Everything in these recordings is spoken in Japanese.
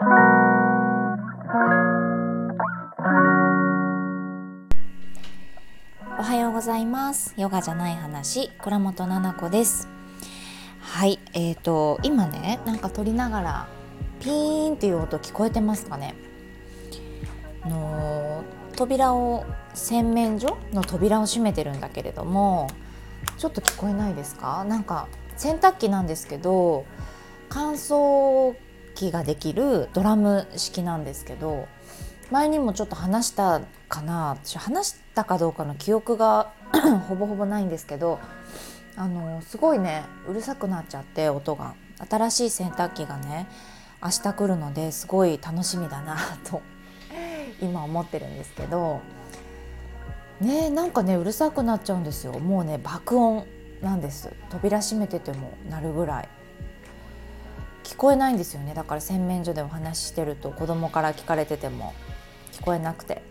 おはようございます。ヨガじゃない話倉本々子です。はいえーと今ねなんか撮りながらピーンっていう音聞こえてますかね。あの扉を洗面所の扉を閉めてるんだけれどもちょっと聞こえないですか？なんか洗濯機なんですけど乾燥機ができるドラム式なんですけど前にもちょっと話したかな話したかどうかの記憶が ほぼほぼないんですけどあのすごいねうるさくなっちゃって音が。新しい洗濯機がね明日来るのですごい楽しみだな と今思ってるんですけどねなんかねうるさくなっちゃうんですよ。もうね爆音なんです。扉閉めててもなるぐらい。聞こえないんですよね。だから洗面所でお話ししてると子供から聞かれてても。聞こえなくて。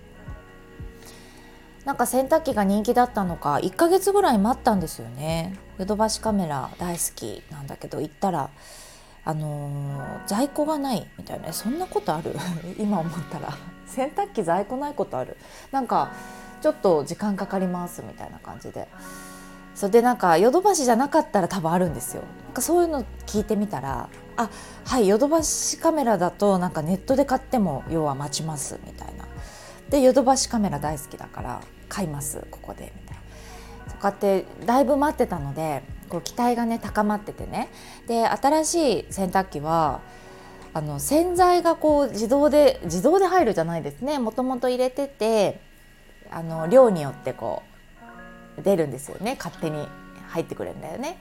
なんか洗濯機が人気だったのか1ヶ月ぐらい待ったんですよね。ヨドバシカメラ大好きなんだけど行ったらあのー、在庫がないみたいな。そんなことある？今思ったら。洗濯機在庫ないことある？なんかちょっと時間かかりますみたいな感じで。それでなんかヨドバシじゃなかったら多分あるんですよ。なんかそういうの聞いてみたらあはいヨドバシカメラだとなんかネットで買っても要は待ちますみたいな。でヨドバシカメラ大好きだから買いますここでみたいな。そうやってだいぶ待ってたのでこう期待がね高まっててね。で新しい洗濯機はあの洗剤がこう自動で自動で入るじゃないですね。もともと入れててあの量によってこう出るんですよね。勝手に入ってくれるんだよね。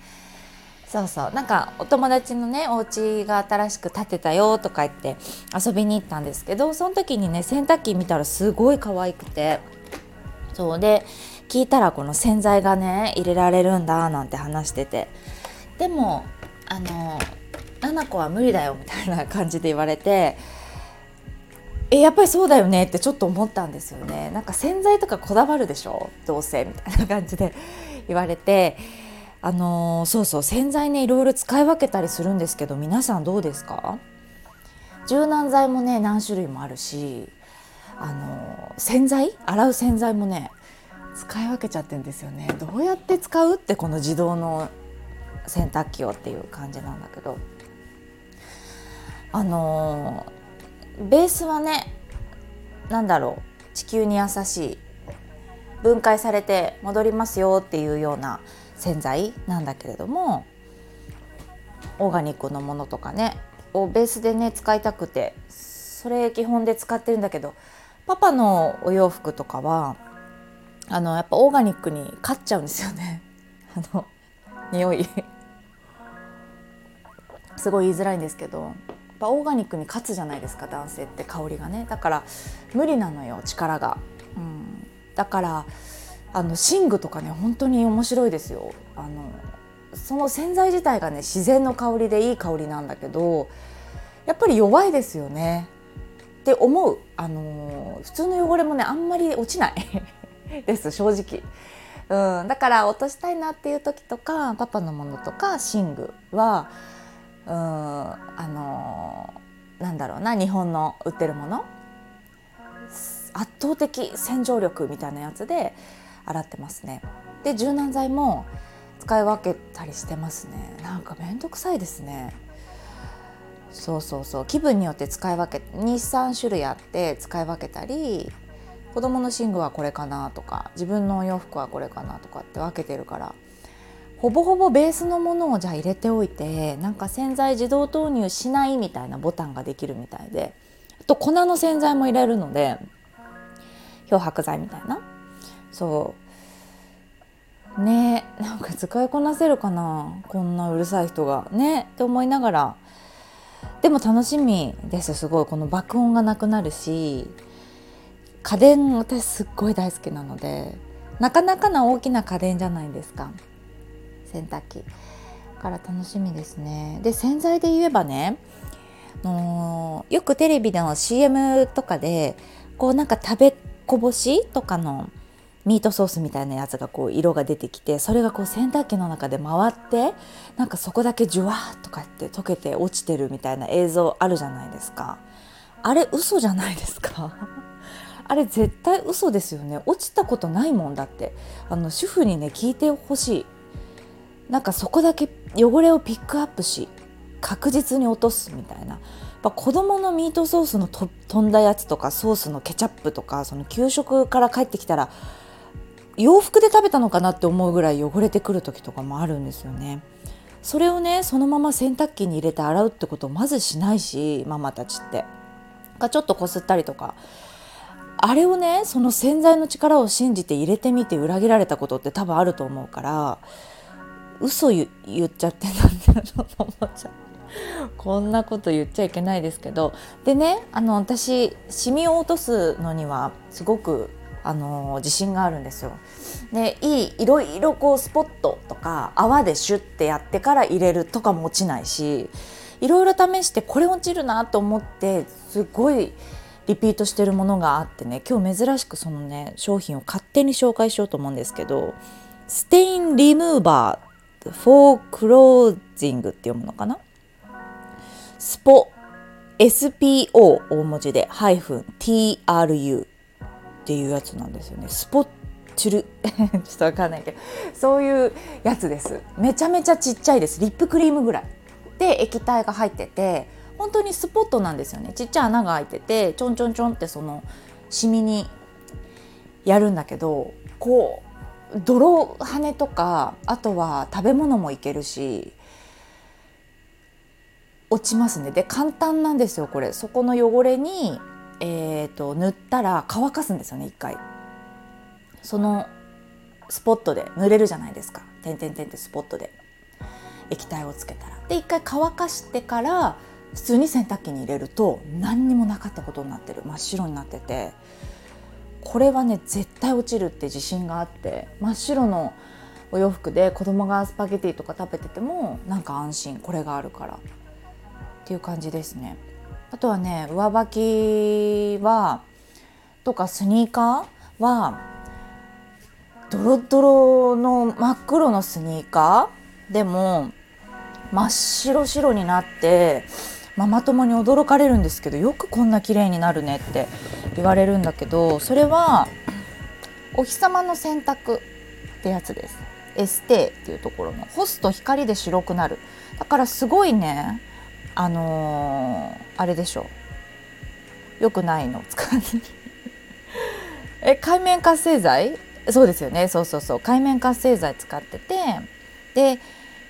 そうそう。なんかお友達のねお家が新しく建てたよとか言って遊びに行ったんですけどその時にね洗濯機見たらすごい可愛くて。そう。で聞いたらこの洗剤がね入れられるんだなんて話してて。でもあの「なな子は無理だよ」みたいな感じで言われてえやっぱりそうだよねってちょっと思ったんですよね。なんか洗剤とかこだわるでしょ？どうせみたいな感じで 言われて。あのー、そうそう洗剤ねいろいろ使い分けたりするんですけど皆さんどうですか？柔軟剤もね何種類もあるしあのー、洗剤？洗う洗剤もね使い分けちゃってんですよね。どうやって使うってこの自動の洗濯機をっていう感じなんだけど。あのー、ベースはね何だろう地球に優しい分解されて戻りますよっていうような洗剤なんだけれどもオーガニックのものとかねをベースでね使いたくてそれ基本で使ってるんだけどパパのお洋服とかはあのやっぱオーガニックに勝っちゃうんですよね。あの匂い。すごい言いづらいんですけど。ぱオーガニックに勝つじゃないですか男性って香りがね。だから無理なのよ力が、うん、だからあの寝具とかね本当に面白いですよ。あのその洗剤自体がね自然の香りでいい香りなんだけどやっぱり弱いですよね。って思う。あの普通の汚れもねあんまり落ちない。です正直。うん、だから落としたいなっていう時とかパパのものとか寝具はうあのなんだろうな日本の売ってるもの圧倒的洗浄力みたいなやつで洗ってますね。で柔軟剤も使い分けたりしてますね。なんかめんどくさいですね。そうそうそう気分によって使い分け23種類あって使い分けたり子供の寝具はこれかなとか自分のお洋服はこれかなとかって分けてるからほぼほぼベースのものをじゃあ入れておいてなんか洗剤自動投入しないみたいなボタンができるみたいであと粉の洗剤も入れるので漂白剤みたいな。そう。ねなんか使いこなせるかなこんなうるさい人が。ねって思いながら。でも楽しみですすごい。この爆音がなくなるし家電私すっごい大好きなのでなかなかな大きな家電じゃないですか。洗濯機から楽しみですね。で洗剤で言えばねのよくテレビでの CM とかでこうなんか食べこぼしとかのミートソースみたいなやつがこう色が出てきてそれがこう洗濯機の中で回ってなんかそこだけジュワーとかって溶けて落ちてるみたいな映像あるじゃないですか。あれ嘘じゃないですか？あれ絶対嘘ですよね。落ちたことないもんだって。あの主婦にね聞いてほしい。なんかそこだけ汚れをピックアップし確実に落とすみたいなぱ子供のミートソースのと飛んだやつとかソースのケチャップとかその給食から帰ってきたら洋服で食べたのかなって思うぐらい汚れてくる時とかもあるんですよね。それをねそのまま洗濯機に入れて洗うってことをまずしないしママたちって。がちょっとこすったりとかあれをねその洗剤の力を信じて入れてみて裏切られたことって多分あると思うから嘘言っちゃってなんてちょっと思っちゃう。こんなこと言っちゃいけないですけどでねあの私シミを落とすのにはすごくあの自信があるんですよ。でいいいろいろこうスポットとか泡でシュッてやってから入れるとかも落ちないしいろいろ試してこれ落ちるなと思ってすごいリピートしてるものがあってね今日珍しくそのね商品を勝手に紹介しようと思うんですけどステインリムーバーフォークロージングって読むのかな？スポ SPO 大文字でハイフン TRU っていうやつなんですよね。スポッチュル。ちょっとわかんないけど。そういうやつです。めちゃめちゃちっちゃいです。リップクリームぐらい。で液体が入ってて本当にスポットなんですよね。ちっちゃい穴が開いててちょんちょんちょんってそのシミにやるんだけどこう泥跳ねとかあとは食べ物もいけるし落ちますね。で簡単なんですよこれ。そこの汚れに、えーと、塗ったら乾かすんですよね一回。そのスポットで。塗れるじゃないですか。てんてんてんってスポットで。液体をつけたら。で一回乾かしてから普通に洗濯機に入れると何にもなかったことになってる。真っ白になってて。これはね絶対落ちるって自信があって真っ白のお洋服で子供がスパゲティとか食べててもなんか安心これがあるからっていう感じですね。あとはね上履きはとかスニーカーはドロドロの真っ黒のスニーカーでも真っ白白になってママ友に驚かれるんですけどよくこんな綺麗になるねって言われるんだけどそれはお日様の洗濯ってやつです。エステっていうところの干すと光で白くなる。だからすごいねあのー、あれでしょ。うよくないの。使ってえ海面活性剤？そうですよね。そうそうそう。海面活性剤使っててで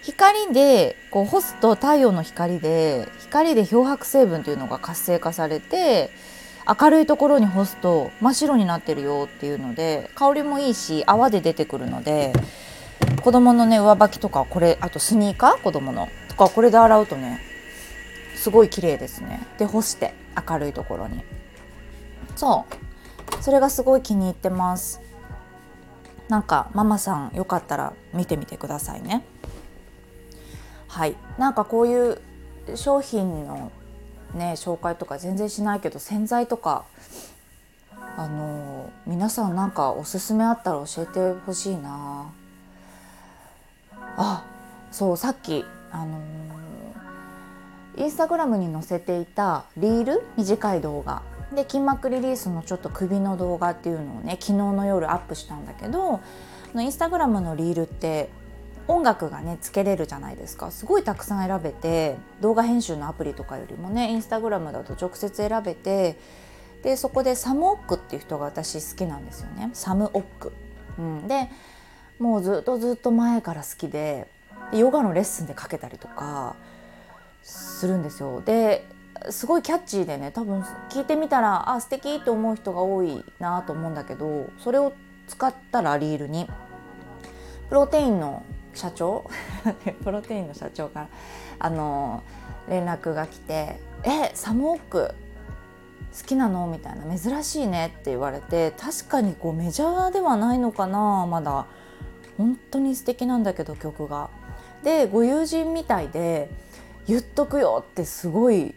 光でこう干すと太陽の光で光で漂白成分というのが活性化されて明るいところに干すと真っ白になってるよっていうので香りもいいし泡で出てくるので子供のね上履きとかこれあとスニーカー？子供の。とかこれで洗うとねすごい綺麗ですね。で干して明るいところに。そう。それがすごい気に入ってます。なんかママさんよかったら見てみてくださいね。はい。なんかこういう商品のね紹介とか全然しないけど洗剤とかあの皆さんなんかおすすめあったら教えてほしいな。あそうさっきあのインスタグラムに載せていたリール？短い動画。で筋膜リリースのちょっと首の動画っていうのをね昨日の夜アップしたんだけどインスタグラムのリールって音楽がねつけれるじゃないですかすごいたくさん選べて動画編集のアプリとかよりもねインスタグラムだと直接選べてでそこでサムオックっていう人が私好きなんですよねサムオック。うん、でもうずっとずっと前から好きでヨガのレッスンでかけたりとかするんですよ。ですごいキャッチーでね多分聞いてみたらあ素敵と思う人が多いなと思うんだけどそれを使ったらリールにプロテインの社長 プロテインの社長からあの連絡が来て「えサムオーク好きなの?」みたいな「珍しいね」って言われて確かにこうメジャーではないのかな？まだ本当に素敵なんだけど曲が。でご友人みたいで言っとくよってすごい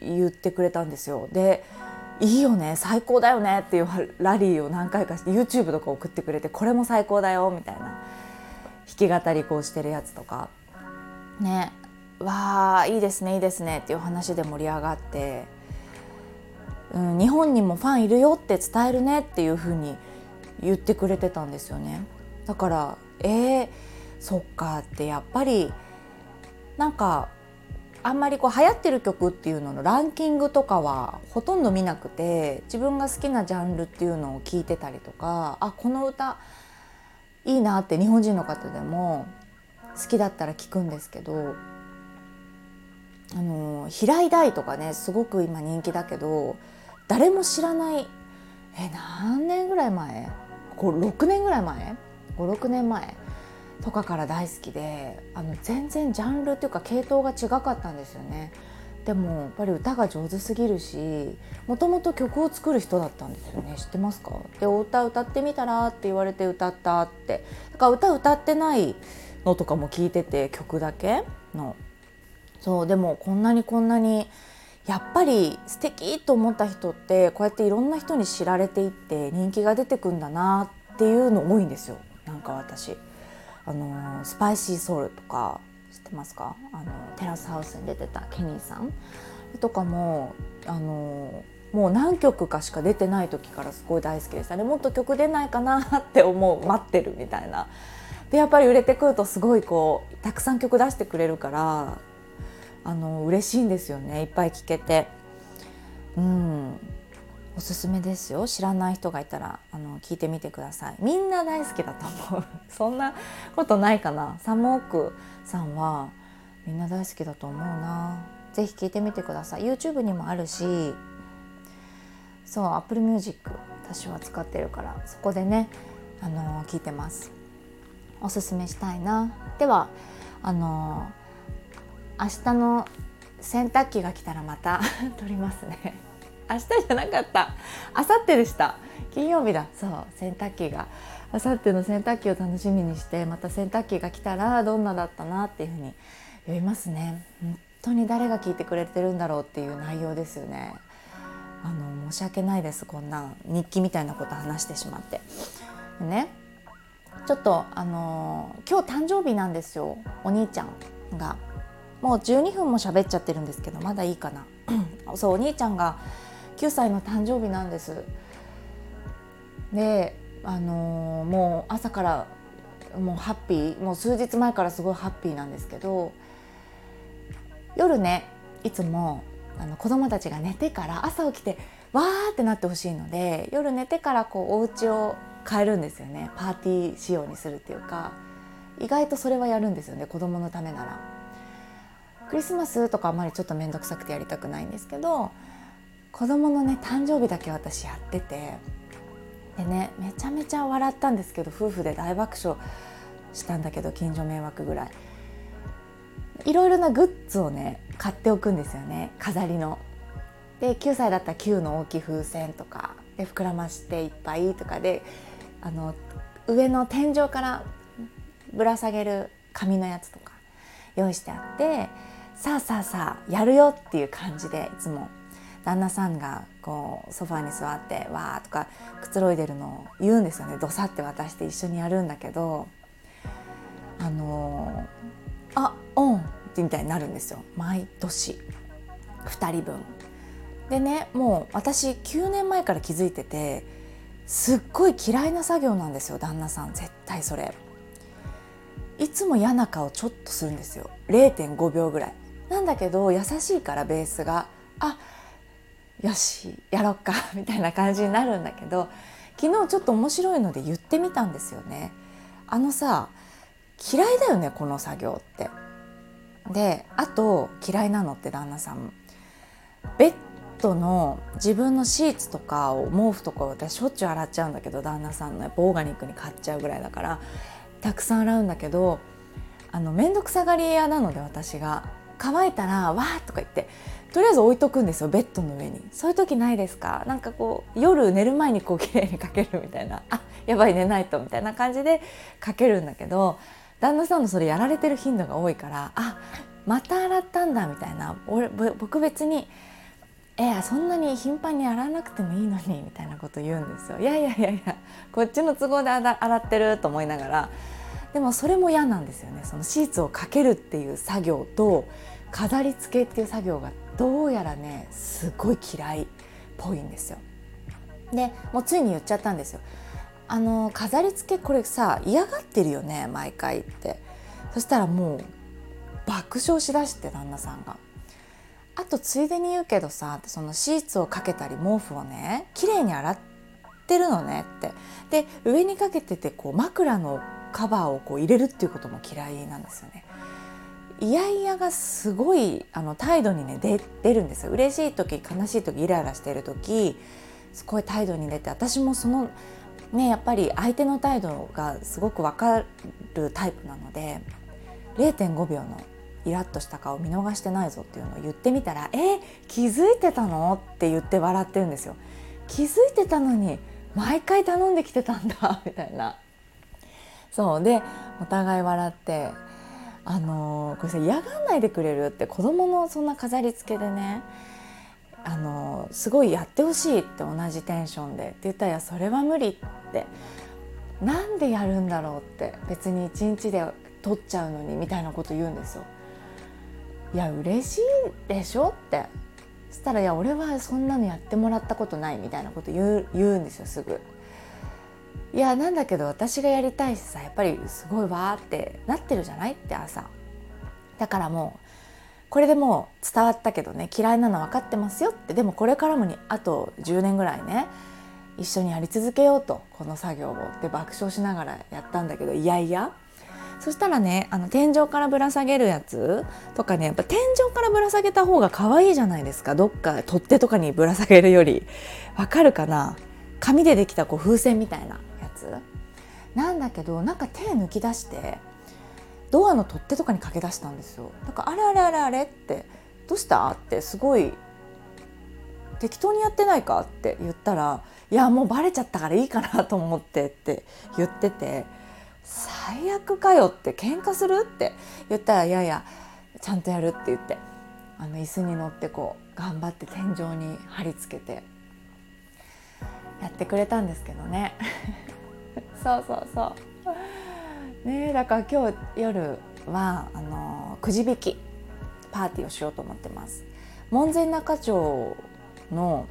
言ってくれたんですよ。でいいよね最高だよねっていうラリーを何回かして YouTube とか送ってくれてこれも最高だよみたいな弾き語りこうしてるやつとか。ね。わあいいですねいいですねっていう話で盛り上がって、うん、日本にもファンいるよって伝えるねっていうふうに言ってくれてたんですよね。だからえー、そっかってやっぱりなんかあんまりこう流行ってる曲っていうののランキングとかはほとんど見なくて自分が好きなジャンルっていうのを聞いてたりとかあこの歌いいなって日本人の方でも好きだったら聞くんですけどあの平井大とかねすごく今人気だけど誰も知らないえ何年ぐらい前？6年ぐらい前？56年前？とかから大好きであの全然ジャンルっていうか系統が違かったんですよね。でもやっぱり歌が上手すぎるしもともと曲を作る人だったんですよね。知ってますか？でお歌歌ってみたらって言われて歌ったって。だから歌歌ってないのとかも聞いてて曲だけの。そうでもこんなにこんなにやっぱり素敵と思った人ってこうやっていろんな人に知られていって人気が出てくんだなっていうの多いんですよ。なんか私。あのスパイシーソウルとか知ってますか？あのテラスハウスに出てたケニーさん。とかもあのもう何曲かしか出てない時からすごい大好きでした。ねもっと曲出ないかなって思う待ってるみたいな。でやっぱり売れてくるとすごいこうたくさん曲出してくれるからあの嬉しいんですよね。いっぱい聴けて。うん。おすすめですよ。知らない人がいたらあの聞いてみてください。みんな大好きだと思う。そんなことないかな。サムオークさんはみんな大好きだと思うな。ぜひ聞いてみてください。YouTube にもあるしそう Apple Music 私は使ってるからそこでねあの聞いてます。おすすめしたいな。ではあの明日の洗濯機が来たらまた 撮りますね。明日じゃなかった。明後日でした。金曜日だ。そう洗濯機が。明後日の洗濯機を楽しみにしてまた洗濯機が来たらどんなだったなっていうふうに言いますね。本当に誰が聞いてくれてるんだろうっていう内容ですよね。あの申し訳ないですこんな日記みたいなこと話してしまって。ねちょっとあの今日誕生日なんですよ。お兄ちゃんが。もう12分も喋っちゃってるんですけどまだいいかな。そうお兄ちゃんが9歳の誕生日なんです。であのー、もう朝からもうハッピーもう数日前からすごいハッピーなんですけど夜ねいつもあの子供たちが寝てから朝起きてわーってなってほしいので夜寝てからこうお家を変えるんですよねパーティー仕様にするっていうか意外とそれはやるんですよね子供のためなら。クリスマスとかあんまりちょっと面倒くさくてやりたくないんですけど子供のね誕生日だけ私やっててでねめちゃめちゃ笑ったんですけど夫婦で大爆笑したんだけど近所迷惑ぐらいいろいろなグッズをね買っておくんですよね飾りの。で9歳だったら9の大きい風船とかで膨らましていっぱいとかであの上の天井からぶら下げる紙のやつとか用意してあってさあさあさあやるよっていう感じでいつも旦那さんがこうソファに座ってわーとかくつろいでるのを言うんですよねどさって渡して一緒にやるんだけどあのー、あオンってみたいになるんですよ毎年2人分。でねもう私9年前から気づいててすっごい嫌いな作業なんですよ旦那さん絶対それ。いつも嫌な顔ちょっとするんですよ0.5秒ぐらい。なんだけど優しいからベースがあよしやろっか みたいな感じになるんだけど昨日ちょっと面白いので言ってみたんですよね。あのさ嫌いだよねこの作業って。であと嫌いなのって旦那さんベッドの自分のシーツとかを毛布とか私しょっちゅう洗っちゃうんだけど旦那さんのやっぱオーガニックに買っちゃうぐらいだからたくさん洗うんだけどあの面倒くさがり屋なので私が乾いたらわーとか言ってとりあえず置いとくんですよベッドの上に。そういう時ないですか？なんかこう夜寝る前にこう綺麗にかけるみたいな。あやばい寝ないとみたいな感じでかけるんだけど旦那さんのそれやられてる頻度が多いからあまた洗ったんだみたいな。俺僕別にえそんなに頻繁に洗わなくてもいいのにみたいなこと言うんですよ。いやいやいやいやこっちの都合で洗ってると思いながら。でもそれも嫌なんですよね。そのシーツをかけるっていう作業と飾り付けっていう作業がどうやらねすごい嫌いっぽいんですよ。でもうついに言っちゃったんですよ。あの飾り付けこれさ嫌がってるよね毎回って。そしたらもう爆笑しだして旦那さんが。あとついでに言うけどさそのシーツをかけたり毛布をね綺麗に洗ってるのねって。で上にかけててこう枕のカバーをこう入れるっていうことも嫌いなんですよね。いやいやがすごいあの態度にね出出るんですよ嬉しい時悲しい時イライラしている時すごい態度に出て私もそのねやっぱり相手の態度がすごく分かるタイプなので0.5秒のイラッとした顔見逃してないぞっていうのを言ってみたら「え気づいてたの?」って言って笑ってるんですよ。気づいてたのに毎回頼んできてたんだみたいな。そうでお互い笑って「あのー、これさ嫌がんないでくれる?」って子供のそんな飾り付けでねあの、すごいやってほしいって同じテンションでって言ったら「それは無理」ってなんでやるんだろうって別に一日で取っちゃうのにみたいなこと言うんですよ。いや嬉しいでしょってそしたら「いや俺はそんなのやってもらったことない」みたいなこと言う言うんですよすぐ。いやなんだけど私がやりたいしさやっぱりすごいわーってなってるじゃないって朝。だからもうこれでもう伝わったけどね嫌いなの分かってますよって。でもこれからもにあと10年ぐらいね一緒にやり続けようとこの作業を。って爆笑しながらやったんだけどいやいや。そしたらねあの天井からぶら下げるやつとかねやっぱ天井からぶら下げた方が可愛いじゃないですか。どっか取っ手とかにぶら下げるより。わかるかな？紙でできたこう風船みたいな。やつなんだけどなんか手抜き出してドアの取っ手とかに駆け出したんですよ。だからあれあれあれあれってどうした？ってすごい適当にやってないかって言ったらいやもうバレちゃったからいいかなと思ってって言ってて最悪かよって喧嘩するって言ったらいやいやちゃんとやるって言ってあの椅子に乗ってこう頑張って天井に貼り付けてやってくれたんですけどね。そうそうそう。ねだから今日夜はあのくじ引きパーティーをしようと思ってます。門前仲町の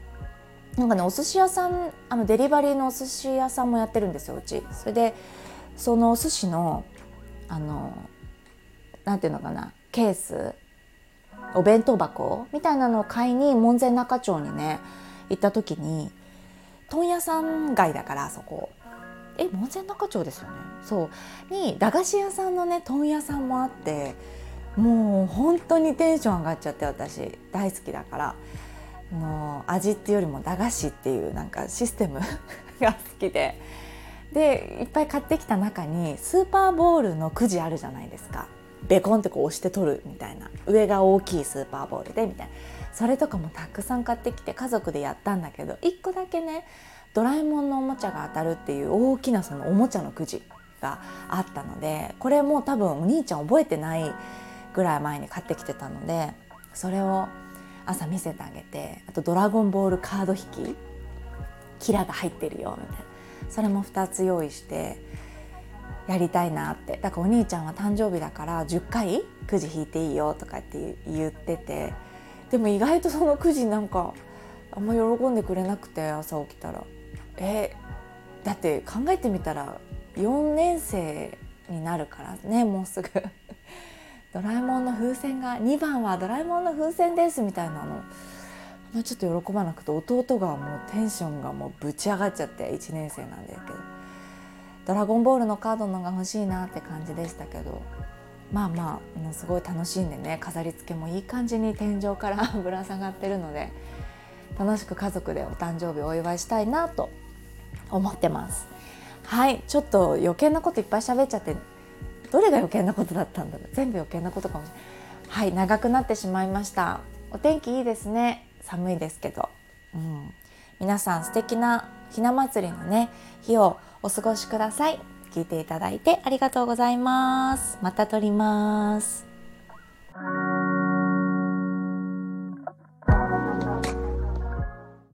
なんかねお寿司屋さんあのデリバリーのお寿司屋さんもやってるんですようち。それでそのお寿司のあのなんていうのかなケースお弁当箱みたいなのを買いに門前仲町にね行った時に問屋さん街だからそこ。え門前仲町ですよね？そう。に駄菓子屋さんのね問屋さんもあってもう本当にテンション上がっちゃって私。大好きだから。の味っていうよりも駄菓子っていうなんかシステム が好きで。でいっぱい買ってきた中にスーパーボールのくじあるじゃないですか。ベコンってこう押して取るみたいな。上が大きいスーパーボールでみたいな。それとかもたくさん買ってきて家族でやったんだけど1個だけねドラえもんのおもちゃが当たるっていう大きなそのおもちゃのくじがあったのでこれも多分お兄ちゃん覚えてないぐらい前に買ってきてたのでそれを朝見せてあげてあと「ドラゴンボールカード引き」キラが入ってるよみたいな。それも2つ用意してやりたいなって。だからお兄ちゃんは誕生日だから10回くじ引いていいよとかって言っててでも意外とそのくじなんかあんま喜んでくれなくて朝起きたら。えだって考えてみたら4年生になるからねもうすぐ。ドラえもんの風船が2番はドラえもんの風船ですみたいなの。まあ、ちょっと喜ばなくて弟がもうテンションがもうぶち上がっちゃって1年生なんですけど「ドラゴンボール」のカードのが欲しいなって感じでしたけど。まあまあすごい楽しんでね飾り付けもいい感じに天井から ぶら下がってるので楽しく家族でお誕生日お祝いしたいなと思ってます。はい。ちょっと余計なこといっぱい喋っちゃってどれが余計なことだったんだろう。全部余計なことかもしれない。はい。長くなってしまいました。お天気いいですね。寒いですけど、うん、皆さん素敵なひな祭りのね日をお過ごしください。聞いていただいてありがとうございます。また撮ります。